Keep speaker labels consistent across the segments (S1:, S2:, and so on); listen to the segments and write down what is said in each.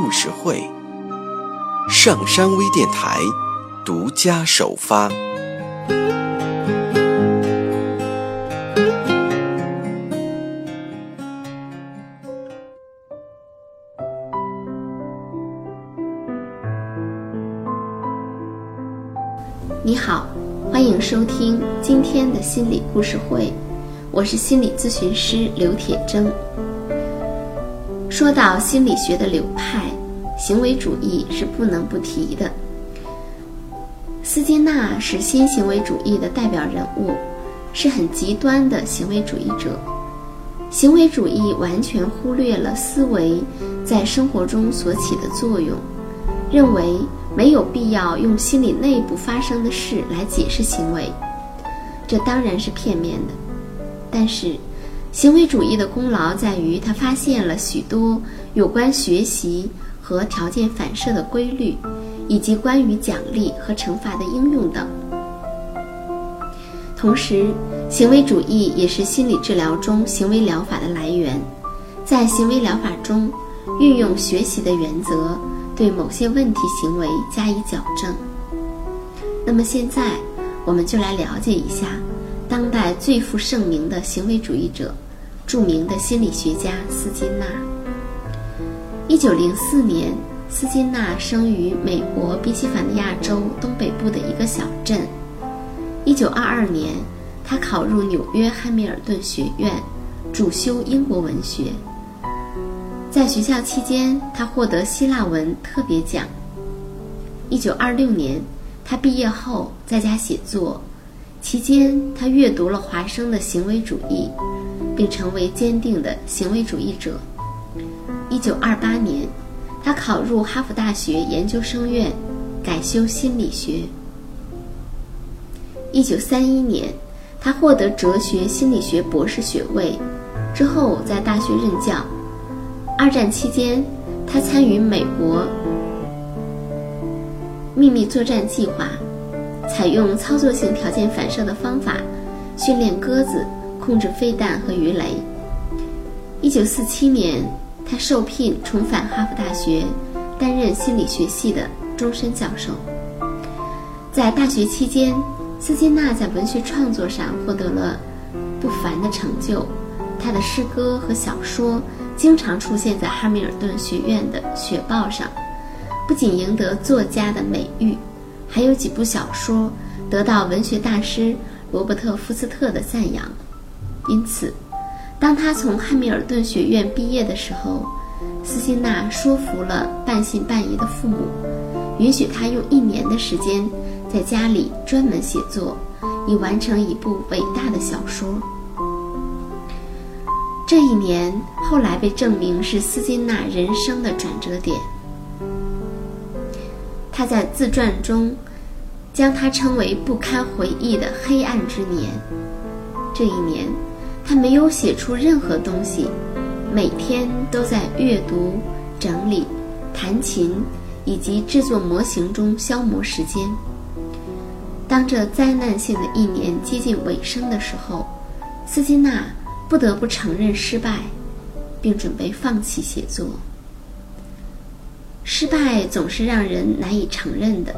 S1: 故事会，上山微电台独家首发。
S2: 你好，欢迎收听今天的心理故事会，我是心理咨询师刘铁铮。说到心理学的流派，行为主义是不能不提的。斯金纳是新行为主义的代表人物，是很极端的行为主义者。行为主义完全忽略了思维在生活中所起的作用，认为没有必要用心理内部发生的事来解释行为，这当然是片面的。但是。行为主义的功劳在于，他发现了许多有关学习和条件反射的规律，以及关于奖励和惩罚的应用等。同时，行为主义也是心理治疗中行为疗法的来源，在行为疗法中运用学习的原则，对某些问题行为加以矫正。那么，现在我们就来了解一下。最负盛名的行为主义者，著名的心理学家斯金纳。一九零四年，斯金纳生于美国宾夕法尼亚州东北部的一个小镇。一九二二年，他考入纽约汉密尔顿学院，主修英国文学。在学校期间，他获得希腊文特别奖。一九二六年，他毕业后在家写作。期间，他阅读了华生的行为主义，并成为坚定的行为主义者。一九二八年，他考入哈佛大学研究生院，改修心理学。一九三一年，他获得哲学心理学博士学位，之后在大学任教。二战期间，他参与美国秘密作战计划。采用操作性条件反射的方法训练鸽子控制飞弹和鱼雷。一九四七年，他受聘重返哈佛大学，担任心理学系的终身教授。在大学期间，斯金纳在文学创作上获得了不凡的成就，他的诗歌和小说经常出现在哈密尔顿学院的学报上，不仅赢得作家的美誉。还有几部小说得到文学大师罗伯特·福斯特的赞扬，因此，当他从汉密尔顿学院毕业的时候，斯金纳说服了半信半疑的父母，允许他用一年的时间在家里专门写作，以完成一部伟大的小说。这一年后来被证明是斯金纳人生的转折点。他在自传中将它称为不堪回忆的黑暗之年。这一年，他没有写出任何东西，每天都在阅读、整理、弹琴以及制作模型中消磨时间。当这灾难性的一年接近尾声的时候，斯金纳不得不承认失败，并准备放弃写作。失败总是让人难以承认的。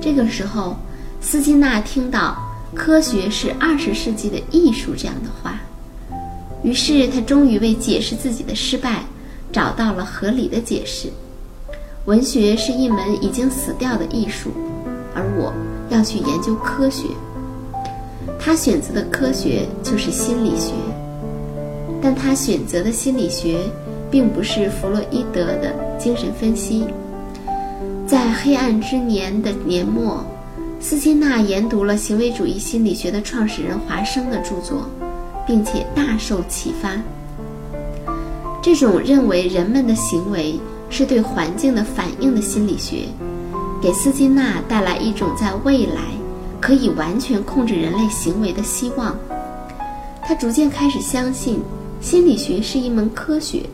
S2: 这个时候，斯金纳听到“科学是二十世纪的艺术”这样的话，于是他终于为解释自己的失败找到了合理的解释：文学是一门已经死掉的艺术，而我要去研究科学。他选择的科学就是心理学，但他选择的心理学。并不是弗洛伊德的精神分析。在黑暗之年的年末，斯金纳研读了行为主义心理学的创始人华生的著作，并且大受启发。这种认为人们的行为是对环境的反应的心理学，给斯金纳带来一种在未来可以完全控制人类行为的希望。他逐渐开始相信，心理学是一门科学，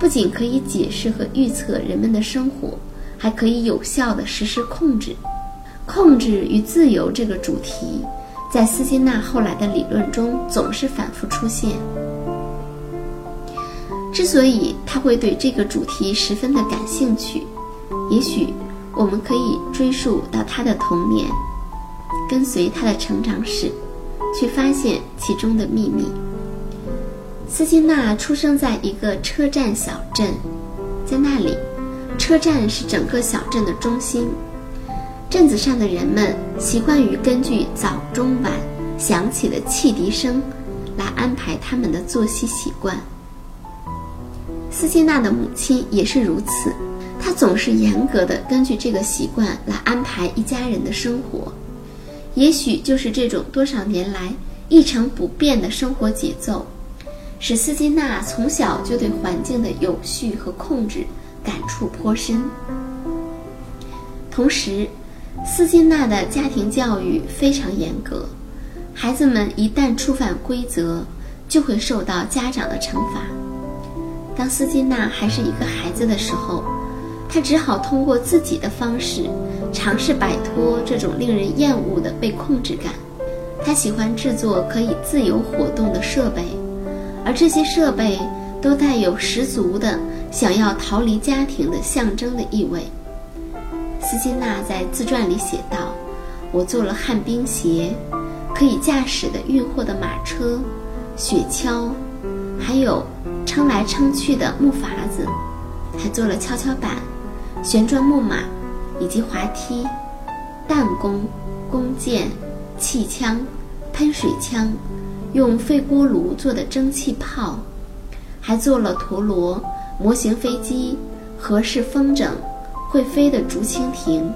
S2: 不仅可以解释和预测人们的生活，还可以有效地实施控制。控制与自由这个主题，在斯金纳后来的理论中总是反复出现。之所以他会对这个主题十分的感兴趣，也许我们可以追溯到他的童年，跟随他的成长史，去发现其中的秘密。斯金纳出生在一个车站小镇，在那里，车站是整个小镇的中心。镇子上的人们习惯于根据早、中、晚响起的汽笛声来安排他们的作息习惯。斯金纳的母亲也是如此，她总是严格的根据这个习惯来安排一家人的生活。也许就是这种多少年来一成不变的生活节奏，使斯金纳从小就对环境的有序和控制感触颇深。同时，斯金纳的家庭教育非常严格，孩子们一旦触犯规则，就会受到家长的惩罚。当斯金纳还是一个孩子的时候，他只好通过自己的方式尝试摆脱这种令人厌恶的被控制感。他喜欢制作可以自由活动的设备，而这些设备都带有十足的想要逃离家庭的象征的意味。斯金纳在自传里写道：“我做了旱冰鞋，可以驾驶的运货的马车、雪橇，还有撑来撑去的木筏子，还做了跷跷板、旋转木马以及滑梯、弹弓、弓箭、气枪、喷水枪，用废锅炉做的蒸汽炮，还做了陀螺、模型飞机、合适风筝。”会飞的竹蜻蜓。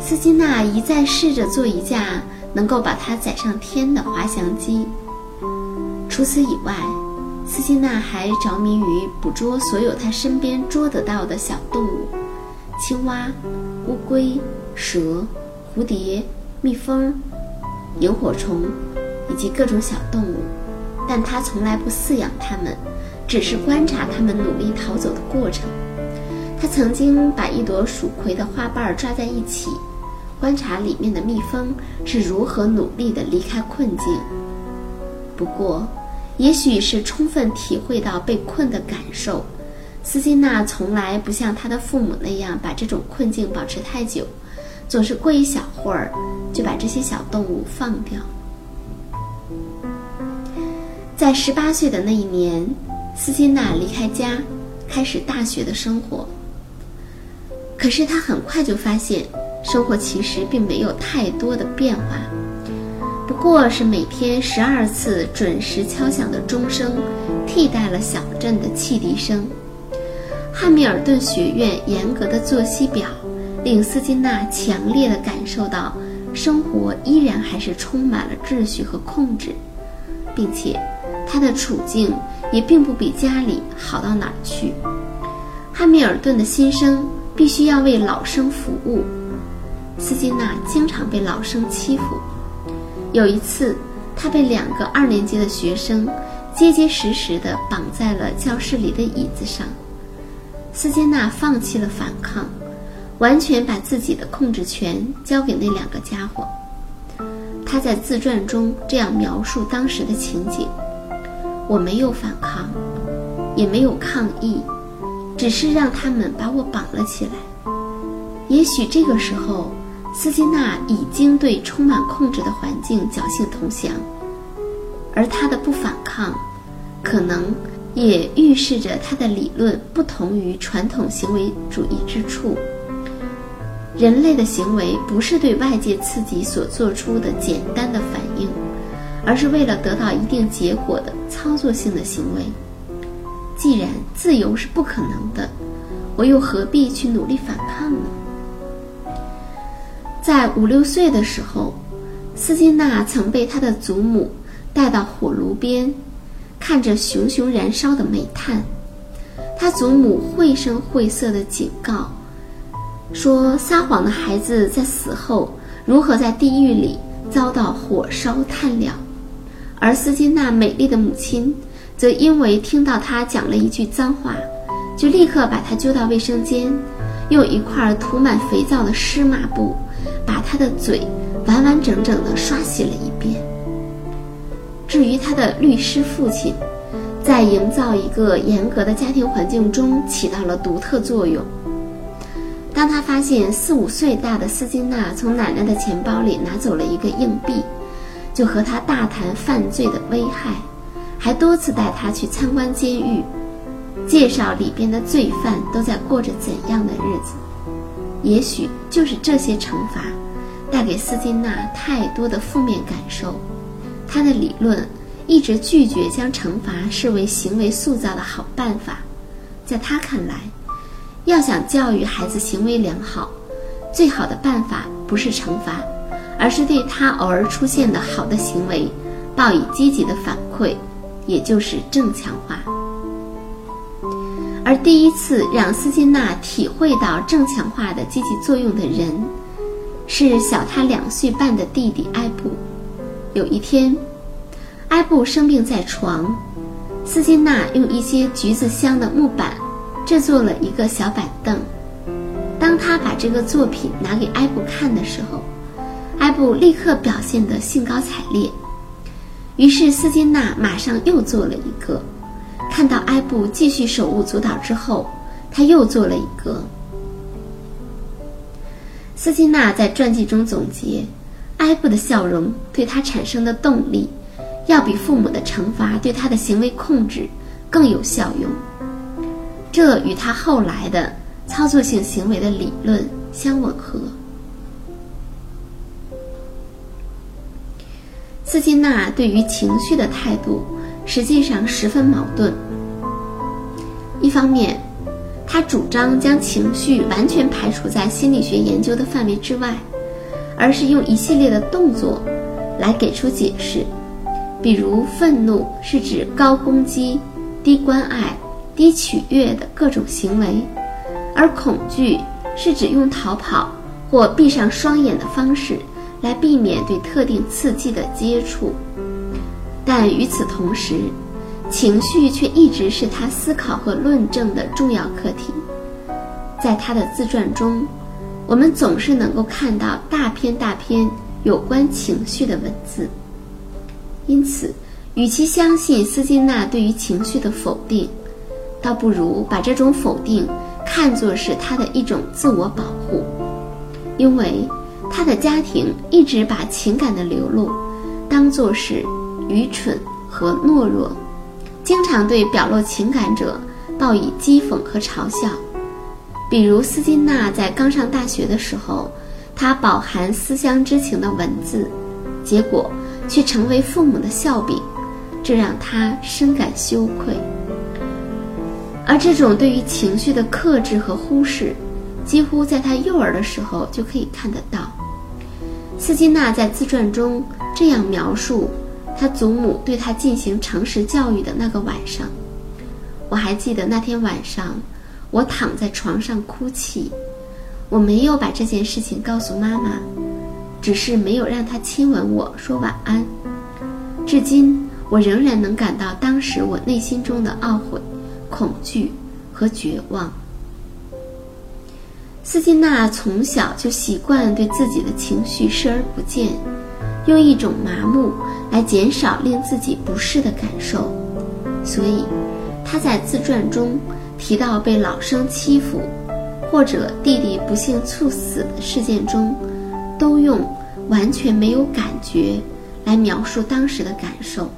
S2: 斯金纳一再试着做一架能够把它载上天的滑翔机。除此以外，斯金纳还着迷于捕捉所有他身边捉得到的小动物：青蛙、乌龟、蛇、蝴蝶、蜜蜂、萤火虫，以及各种小动物。但他从来不饲养它们，只是观察它们努力逃走的过程。他曾经把一朵蜀葵的花瓣抓在一起，观察里面的蜜蜂是如何努力地离开困境。不过，也许是充分体会到被困的感受，斯金纳从来不像他的父母那样把这种困境保持太久，总是过一小会儿就把这些小动物放掉。在十八岁的那一年，斯金纳离开家，开始大学的生活。可是他很快就发现，生活其实并没有太多的变化，不过是每天十二次准时敲响的钟声，替代了小镇的汽笛声。汉密尔顿学院严格的作息表，令斯金纳强烈的感受到，生活依然还是充满了秩序和控制，并且，他的处境也并不比家里好到哪儿去。汉密尔顿的新生。必须要为老生服务，斯金纳经常被老生欺负。有一次，他被两个二年级的学生结结实实地绑在了教室里的椅子上。斯金纳放弃了反抗，完全把自己的控制权交给那两个家伙。他在自传中这样描述当时的情景：“我没有反抗，也没有抗议。”只是让他们把我绑了起来。也许这个时候，斯金纳已经对充满控制的环境侥幸投降，而他的不反抗，可能也预示着他的理论不同于传统行为主义之处。人类的行为不是对外界刺激所做出的简单的反应，而是为了得到一定结果的操作性的行为。既然自由是不可能的，我又何必去努力反抗呢？在五六岁的时候，斯金纳曾被他的祖母带到火炉边，看着熊熊燃烧的煤炭。他祖母绘声绘色的警告，说撒谎的孩子在死后如何在地狱里遭到火烧炭燎，而斯金纳美丽的母亲则因为听到他讲了一句脏话，就立刻把他揪到卫生间，用一块涂满肥皂的湿抹布把他的嘴完完整整的刷洗了一遍。至于他的律师父亲，在营造一个严格的家庭环境中起到了独特作用。当他发现四五岁大的斯金娜从奶奶的钱包里拿走了一个硬币，就和他大谈犯罪的危害，还多次带他去参观监狱，介绍里边的罪犯都在过着怎样的日子。也许就是这些惩罚，带给斯金娜太多的负面感受。他的理论一直拒绝将惩罚视为行为塑造的好办法，在他看来，要想教育孩子行为良好，最好的办法不是惩罚，而是对他偶尔出现的好的行为报以积极的反馈，也就是正强化。而第一次让斯金纳体会到正强化的积极作用的人，是小他两岁半的弟弟埃布。有一天，埃布生病在床，斯金纳用一些橘子香的木板制作了一个小板凳。当他把这个作品拿给埃布看的时候，埃布立刻表现得兴高采烈。于是斯金纳马上又做了一个。看到埃布继续手舞足蹈之后，他又做了一个。斯金纳在传记中总结。埃布的笑容对他产生的动力，要比父母的惩罚对他的行为控制更有效用。这与他后来的操作性行为的理论相吻合。斯金纳对于情绪的态度实际上十分矛盾。一方面，他主张将情绪完全排除在心理学研究的范围之外。而是用一系列的动作来给出解释，比如愤怒是指高攻击、低关爱、低取悦的各种行为，而恐惧是指用逃跑或闭上双眼的方式来避免对特定刺激的接触。但与此同时，情绪却一直是他思考和论证的重要课题。在他的自传中。我们总是能够看到大篇大篇有关情绪的文字，因此，与其相信斯金纳对于情绪的否定，倒不如把这种否定看作是他的一种自我保护，因为他的家庭一直把情感的流露当作是愚蠢和懦弱，经常对表露情感者报以讥讽和嘲笑。比如斯金纳在刚上大学的时候，他饱含思乡之情的文字，结果却成为父母的笑柄，这让他深感羞愧。而这种对于情绪的克制和忽视，几乎在他幼儿的时候就可以看得到。斯金纳在自传中这样描述他祖母对他进行诚实教育的那个晚上：“我还记得那天晚上。”我躺在床上哭泣，我没有把这件事情告诉妈妈，只是没有让她亲吻我说晚安。至今，我仍然能感到当时我内心中的懊悔、恐惧和绝望。斯金纳从小就习惯对自己的情绪视而不见，用一种麻木来减少令自己不适的感受，所以他在自传中。提到被老生欺负，或者弟弟不幸猝死的事件中，都用完全没有感觉来描述当时的感受。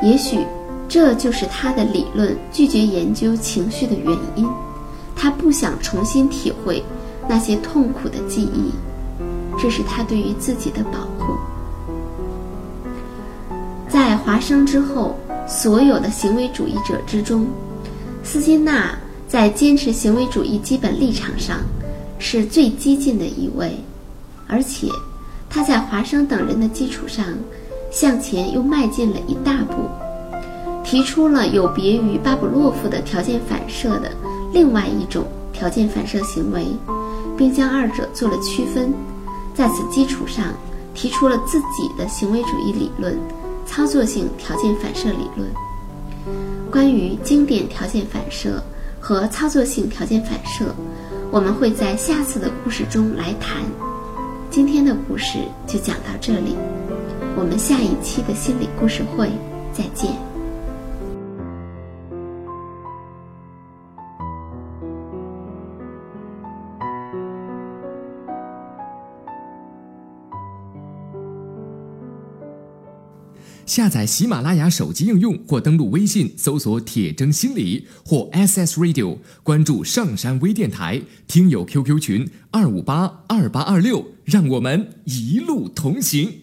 S2: 也许这就是他的理论拒绝研究情绪的原因。他不想重新体会那些痛苦的记忆，这是他对于自己的保护。在华生之后，所有的行为主义者之中。斯金纳在坚持行为主义基本立场上是最激进的一位，而且他在华生等人的基础上向前又迈进了一大步，提出了有别于巴甫洛夫的条件反射的另外一种条件反射行为，并将二者做了区分。在此基础上，提出了自己的行为主义理论——操作性条件反射理论。关于经典条件反射和操作性条件反射，我们会在下次的故事中来谈。今天的故事就讲到这里，我们下一期的心理故事会再见。
S3: 下载喜马拉雅手机应用或登录微信搜索“铁铮心理”或 SS Radio，关注上山微电台听友 QQ 群二五八二八二六，让我们一路同行。